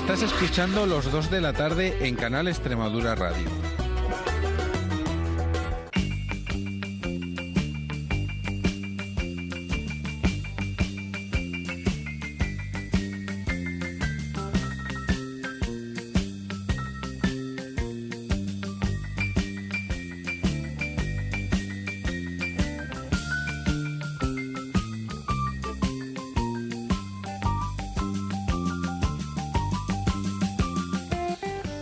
Estás escuchando los dos de la tarde en Canal Extremadura Radio.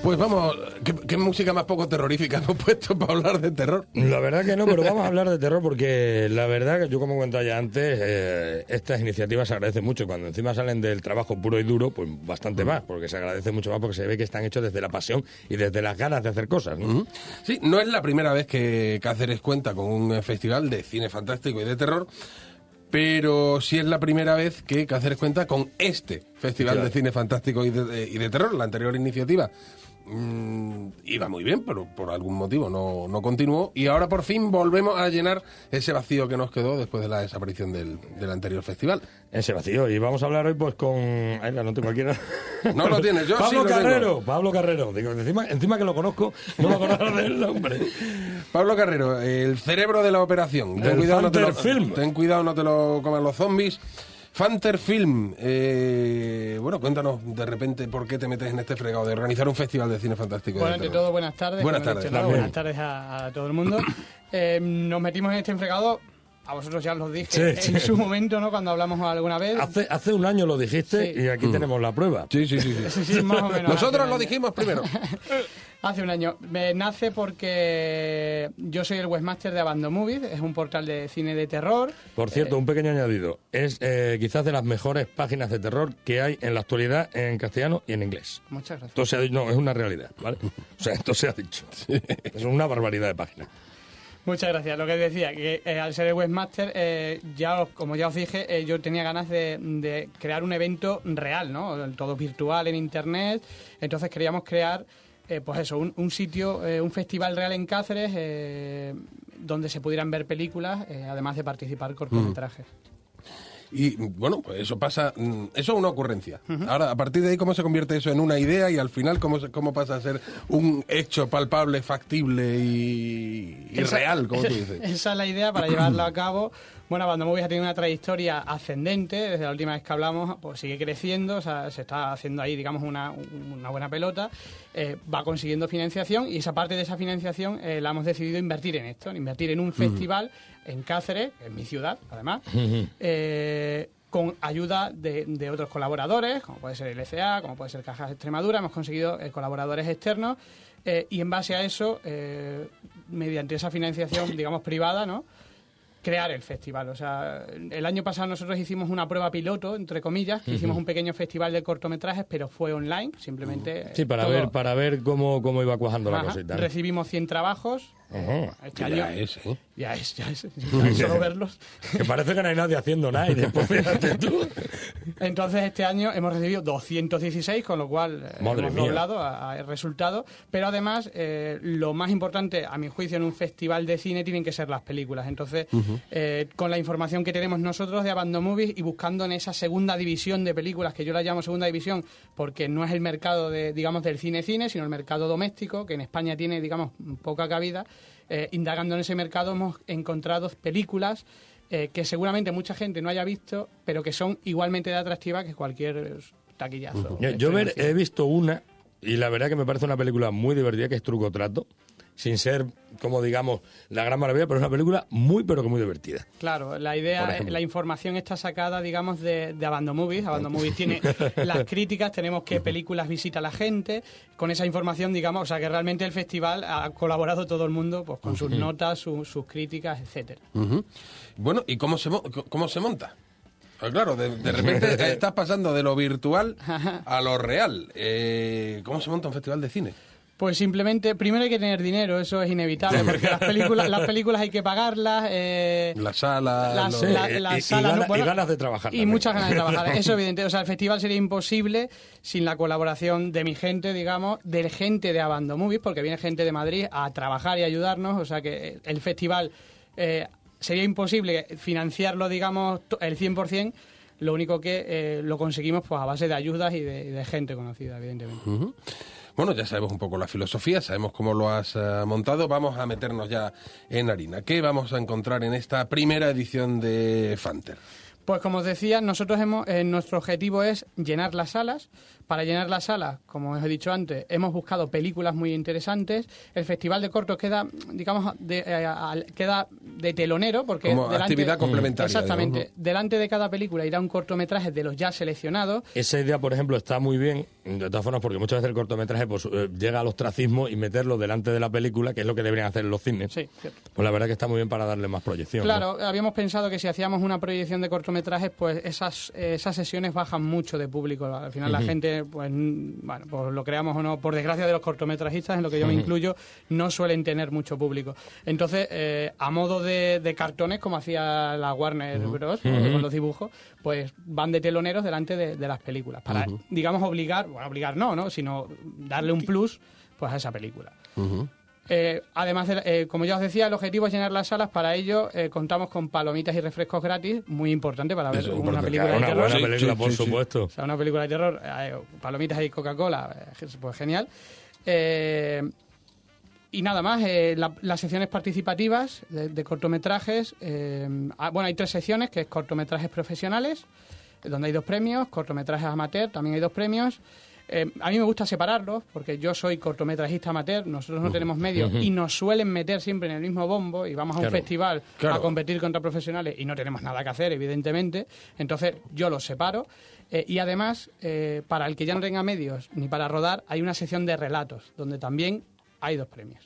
Pues vamos, ¿qué, qué música más poco terrorífica hemos puesto para hablar de terror? La verdad que no, pero vamos a hablar de terror porque la verdad que yo como comentaba ya antes, eh, estas iniciativas se agradecen mucho. Cuando encima salen del trabajo puro y duro, pues bastante más, porque se agradece mucho más porque se ve que están hechos desde la pasión y desde las ganas de hacer cosas. ¿no? Ujú. Sí, no es la primera vez que Cáceres cuenta con un festival de cine fantástico y de terror, pero sí es la primera vez que Cáceres cuenta con este festival Claro. de cine fantástico y de, y de terror. La anterior iniciativa mm, iba muy bien, pero por algún motivo no, no continuó. Y ahora por fin volvemos a llenar ese vacío que nos quedó después de la desaparición del, del anterior festival. Ese vacío. Y vamos a hablar hoy pues con... Ay, la noto cualquiera. No lo tienes, yo sí Pablo lo tengo. Carrero. Pablo Carrero. Digo, encima, encima que lo conozco, no me acuerdo del nombre. Pablo Carrero, el cerebro de la operación. Ten El cuidado, no te lo, Film. ten cuidado, no te lo coman los zombies. Fanter Film, eh, bueno, cuéntanos de repente por qué te metes en este fregado de organizar un festival de cine fantástico. Bueno, ante todo, buenas tardes. Buenas tardes. dicho, ¿no? También. Buenas tardes a, a todo el mundo. Eh, nos metimos en este enfregado, a vosotros ya os lo dije Sí, en sí. su momento, ¿no? Cuando hablamos alguna vez. Hace, hace un año lo dijiste Sí. y aquí tenemos la prueba. Sí, sí, sí. sí. Sí, sí, más o menos. Nosotros lo dijimos primero. Hace un año. Me nace porque yo soy el webmaster de Abandon Movies, es un portal de cine de terror. Por cierto, un pequeño añadido. Es eh, quizás de las mejores páginas de terror que hay en la actualidad en castellano y en inglés. Muchas gracias. Esto se ha dicho, no, es una realidad, ¿vale? O sea, esto se ha dicho. Es una barbaridad de página. Muchas gracias. Lo que decía, que eh, al ser el webmaster, eh, ya os- como ya os dije, eh, yo tenía ganas de, de crear un evento real, ¿no? Todo virtual en internet. Entonces queríamos crear, eh, pues eso, un, un sitio, eh, un festival real en Cáceres, eh, donde se pudieran ver películas, eh, además de participar cortometrajes. Y bueno, pues eso pasa, mm, eso es una ocurrencia. Ahora, a partir de ahí, ¿cómo se convierte eso en una idea y al final cómo, se- cómo pasa a ser un hecho palpable, factible y, y Esa- real, como tú dices? Esa es la idea para llevarlo a cabo. Bueno, Abandon Movies ha tenido una trayectoria ascendente. Desde la última vez que hablamos, pues sigue creciendo. O sea, se está haciendo ahí, digamos, una, una buena pelota. Eh, va consiguiendo financiación y esa parte de esa financiación eh, la hemos decidido invertir en esto, en invertir en un festival en Cáceres, en mi ciudad, además. eh, con ayuda de, de otros colaboradores, como puede ser el ECA, como puede ser Cajas Extremadura, hemos conseguido eh, colaboradores externos eh, y en base a eso, eh, mediante esa financiación, digamos, privada, ¿no? Crear el festival. O sea, el año pasado nosotros hicimos una prueba piloto, entre comillas, que hicimos un pequeño festival de cortometrajes, pero fue online, simplemente. Sí, para todo- ver para ver cómo, cómo iba cuajando la Ajá, cosita. ¿no? Recibimos 100 trabajos. Este año- es, ¿eh? Ya es, ya es. ya es solo verlos. Que parece que no hay nadie haciendo nada y después fíjate tú. Entonces este año hemos recibido 216, con lo cual eh, Madre hemos doblado el resultado. Pero además, eh, lo más importante, a mi juicio, en un festival de cine tienen que ser las películas. Entonces, eh, con la información que tenemos nosotros de Abandon Movies y buscando en esa segunda división de películas, que yo la llamo segunda división, porque no es el mercado, de, digamos, del cine-cine, sino el mercado doméstico, que en España tiene, digamos, poca cabida. Eh, indagando en ese mercado hemos encontrado películas eh, que seguramente mucha gente no haya visto, pero que son igualmente de atractivas que cualquier taquillazo. Yo, yo ver, he visto una y la verdad que me parece una película muy divertida que es Truco Trato. Sin ser, como digamos, la gran maravilla, pero es una película muy, pero que muy divertida. Claro, la idea, la información está sacada, digamos, de, de Abandon Movies. Abandon Movies tiene las críticas, tenemos qué películas visita la gente. Con esa información, digamos, o sea, que realmente el festival ha colaborado todo el mundo pues, con sus notas, su- sus críticas, etcétera. Bueno, ¿y cómo se, mo- cómo se monta? Pues claro, de, de repente estás pasando de lo virtual a lo real. Eh, ¿Cómo se monta un festival de cine? Pues simplemente, primero hay que tener dinero, eso es inevitable, porque las películas, las películas hay que pagarlas. eh, La sala, Las- los- la- salas, gana- no, bueno, y ganas de trabajar. Y también. muchas ganas de trabajar, eso es evidente. O sea, el festival sería imposible sin la colaboración de mi gente, digamos, de gente de Abando Movies, porque viene gente de Madrid a trabajar y ayudarnos. O sea, que el festival eh, sería imposible financiarlo, digamos, el 100%. Lo único que eh, lo conseguimos pues a base de ayudas y de, de gente conocida, evidentemente. Bueno, ya sabemos un poco la filosofía, sabemos cómo lo has eh, montado. Vamos a meternos ya en harina. ¿Qué vamos a encontrar en esta primera edición de Fanter? Pues como os decía, nosotros hemos, eh, nuestro objetivo es llenar las salas. Para llenar las salas, como os he dicho antes, hemos buscado películas muy interesantes. El Festival de Cortos queda, digamos, de, eh, al- queda de telonero porque Como actividad complementaria, Exactamente. digamos, Delante de cada película irá un cortometraje de los ya seleccionados. Esa idea, por ejemplo, está muy bien, de todas formas, porque muchas veces el cortometraje pues, eh, llega al ostracismo y meterlo delante de la película, que es lo que deberían hacer los cines. Sí, cierto. Pues la verdad que está muy bien para darle más proyección. ¿no? Claro, habíamos pensado que si hacíamos una proyección de cortometrajes, pues esas, esas sesiones bajan mucho de público. Al final la gente, pues, bueno, pues lo creamos o no, por desgracia de los cortometrajistas, en lo que yo me incluyo, no suelen tener mucho público. Entonces, eh, a modo de, de cartones, como hacía la Warner Bros. con los dibujos, pues van de teloneros delante de, de las películas. Para, digamos, obligar, bueno, obligar no, ¿no? Sino darle un plus pues a esa película. Eh, además, de- eh, como ya os decía, el objetivo es llenar las salas. Para ello, eh, contamos con palomitas y refrescos gratis, muy importante para ver Eso, una película Claro, de una terror. buena Sí, película, sí, por sí, sí. supuesto. O sea, una película de terror, eh, palomitas y Coca-Cola, eh, pues genial. Eh, y nada más, eh, la- las secciones participativas de, de cortometrajes. eh, ah, bueno, hay tres secciones, que es cortometrajes profesionales, donde hay dos premios, cortometrajes amateur, también hay dos premios. Eh, a mí me gusta separarlos, porque yo soy cortometrajista amateur, nosotros no tenemos medios y nos suelen meter siempre en el mismo bombo y vamos a un festival Claro. a competir contra profesionales y no tenemos nada que hacer, evidentemente. Entonces yo los separo. Eh, y además, eh, para el que ya no tenga medios ni para rodar, hay una sección de relatos, donde también hay dos premios.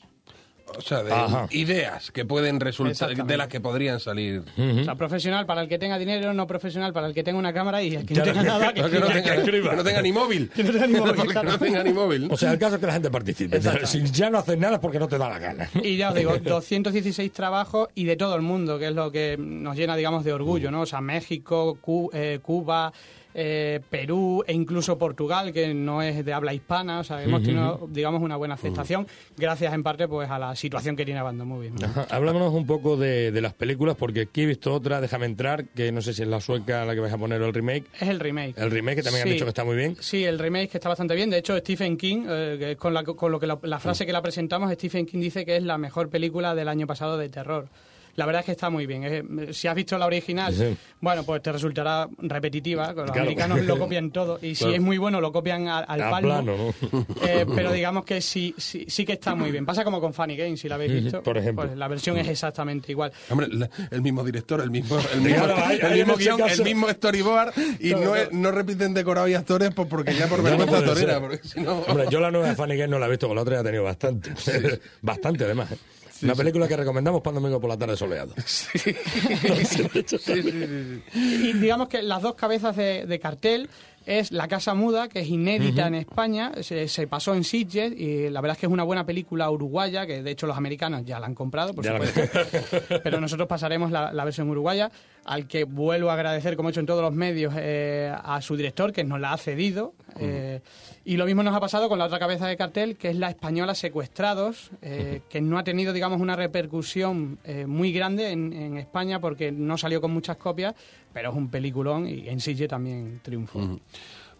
O sea, de Ajá. ideas que pueden resultar, de las que podrían salir. O sea, profesional para el que tenga dinero, no profesional para el que tenga una cámara y el que no tenga nada, que, No, que, no escriba. tenga, que no tenga ni móvil. Que no tenga ni móvil, no tenga ni móvil. O sea, el caso es que la gente participe. Si ya no haces nada es porque no te da la gana. Y ya os digo, 216 trabajos y de todo el mundo, que es lo que nos llena, digamos, de orgullo, ¿no? O sea, México, Cu- eh, Cuba, eh, Perú e incluso Portugal, que no es de habla hispana. O sea, hemos tenido, digamos, una buena aceptación, gracias en parte pues a la situación que tiene Bando Movie. ¿no? Háblanos un poco de, de las películas, porque aquí he visto otra, Déjame entrar, que no sé si es la sueca la que vais a poner o el remake. Es el remake. El remake que también han Sí. dicho que está muy bien. Sí, el remake que está bastante bien. De hecho, Stephen King, eh, que es con, la, con lo que la, la frase que la presentamos, Stephen King dice que es la mejor película del año pasado de terror. La verdad es que está muy bien. Eh, si has visto la original, Sí. bueno, pues te resultará repetitiva. Los Claro. americanos lo copian todo. Y si Claro. es muy bueno, lo copian al, al palmo. plano, ¿no? Eh, pero digamos que sí, sí, sí que está muy bien. Pasa como con Funny Games, si la habéis visto. Por ejemplo. Pues la versión es exactamente igual. Hombre, la- el mismo director, el mismo, el mismo, Claro, hay- el hay mismo guion, caso- el mismo storyboard y no, es- no repiten decorado y actores pues porque ya por Ya no vergüenza puede torera, porque si no... Hombre, yo la nueva de Funny Games no la he visto, con la otra ya he tenido bastante. bastante, además. ¿eh? Una película que recomendamos para domingo por la tarde soleado. Y digamos que las dos cabezas de, de cartel es La Casa Muda, que es inédita en España, se, se pasó en Sitges y la verdad es que es una buena película uruguaya, que de hecho los americanos ya la han comprado, por Ya la- supuesto. Pero nosotros pasaremos la, la versión uruguaya, al que vuelvo a agradecer, como he hecho en todos los medios, eh, a su director, que nos la ha cedido. eh, y lo mismo nos ha pasado con la otra cabeza de cartel, que es la española Secuestrados, eh, que no ha tenido, digamos, una repercusión eh, muy grande en, en España porque no salió con muchas copias, pero es un peliculón y en Sitges también triunfó.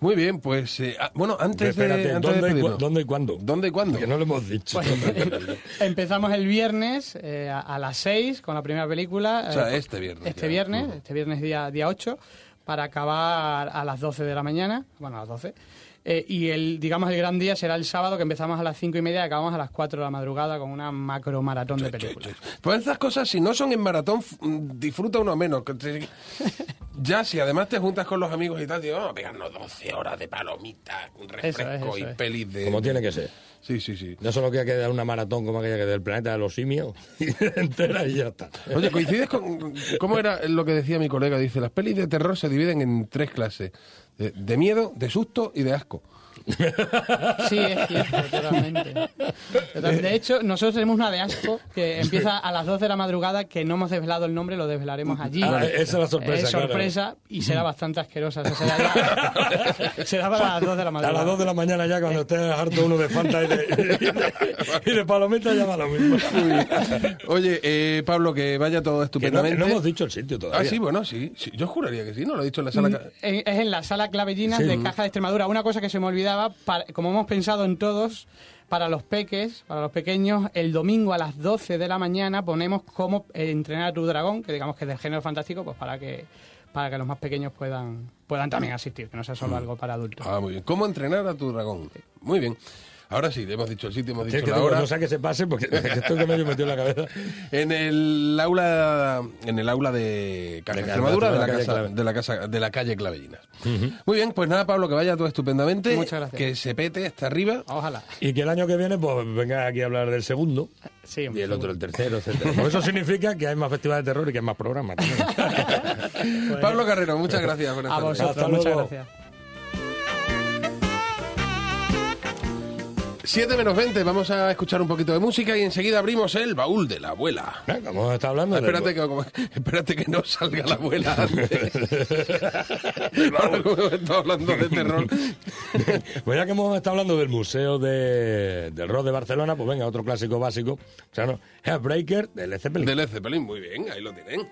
Muy bien, pues eh, ah, bueno, antes Espérate, de, antes de ¿dónde, y cu- despedirnos. ¿dónde y cuándo? ¿Dónde y cuándo? Que no lo hemos dicho. Pues, empezamos el viernes eh, a, a las 6 con la primera película. O sea, eh, este viernes Este ya. viernes, este viernes día, día 8, para acabar a las 12 de la mañana, bueno, a las 12. Eh, y el, digamos, el gran día será el sábado, que empezamos a las 5 y media y acabamos a las 4 de la madrugada con una macro maratón de películas. Pues estas cosas, si no son en maratón, mm, disfruta uno menos. Que Ya, si además te juntas con los amigos y tal, digo, vamos a pegarnos 12 horas de palomitas, un refresco eso y es. pelis de... Como tiene que ser. Sí, sí, sí. No solo queda que dar una maratón como aquella que del planeta de los simios, y entera y ya está. Oye, coincides con... ¿Cómo era lo que decía mi colega? Dice, las pelis de terror se dividen en tres clases. De, de miedo, de susto y de asco. Sí, es cierto, totalmente. Total- De hecho, nosotros tenemos una de asco que empieza a las 2 de la madrugada, que no hemos desvelado el nombre, lo desvelaremos allí. Ah, esa es la sorpresa, Es claro. sorpresa y será bastante asquerosa. o sea, será, ya- será para las 2 de la A madrugada. las 2 de la mañana ya, cuando estés harto uno de Fanta y de, y de, y de palomita, llama lo mismo. Oye, eh, Pablo, que vaya todo no, estupendamente. no hemos dicho el sitio todavía. Ah, sí, bueno, sí, sí. Yo juraría que sí, no lo he dicho en la sala. En- Es en la sala Clavellinas Sí. de Caja de Extremadura. Una cosa que se me olvidaba, para- como hemos pensado en todos, para los peques, para los pequeños, el domingo a las 12 de la mañana ponemos cómo entrenar a tu dragón, que digamos que es del género fantástico, pues para que para que los más pequeños puedan puedan también asistir, que no sea solo algo para adultos. Ah, muy bien. ¿Cómo entrenar a tu dragón? Muy bien. Ahora sí, hemos dicho el sitio, hemos dicho es que la digo, hora. no sé que se pase porque esto que medio metió en la cabeza. En el aula, en el aula de Caja de Extremadura de de la, casa, de la casa de la calle Clavellinas. Muy bien, pues nada, Pablo, que vaya todo estupendamente. Muchas gracias. Que se pete hasta arriba. Ojalá. Y que el año que viene, pues venga aquí a hablar del segundo. Sí, Y el otro el tercero, etcétera. Pues eso significa que hay más festivales de terror y que hay más programas. Pablo Carrero, muchas gracias. Buenas A vosotros, Hasta muchas luego. gracias. 7 menos 20, vamos a escuchar un poquito de música y enseguida abrimos el baúl de la abuela. Venga, Vamos a estar hablando del- Espérate que, como- espérate que no salga la abuela antes. Ahora como estamos hablando de terror. Pues ya que hemos estado hablando del Museo de, del Rock de Barcelona, pues venga, otro clásico básico. O sea, no, Heartbreaker de Led Zeppelin. De Led Zeppelin, muy bien, ahí lo tienen.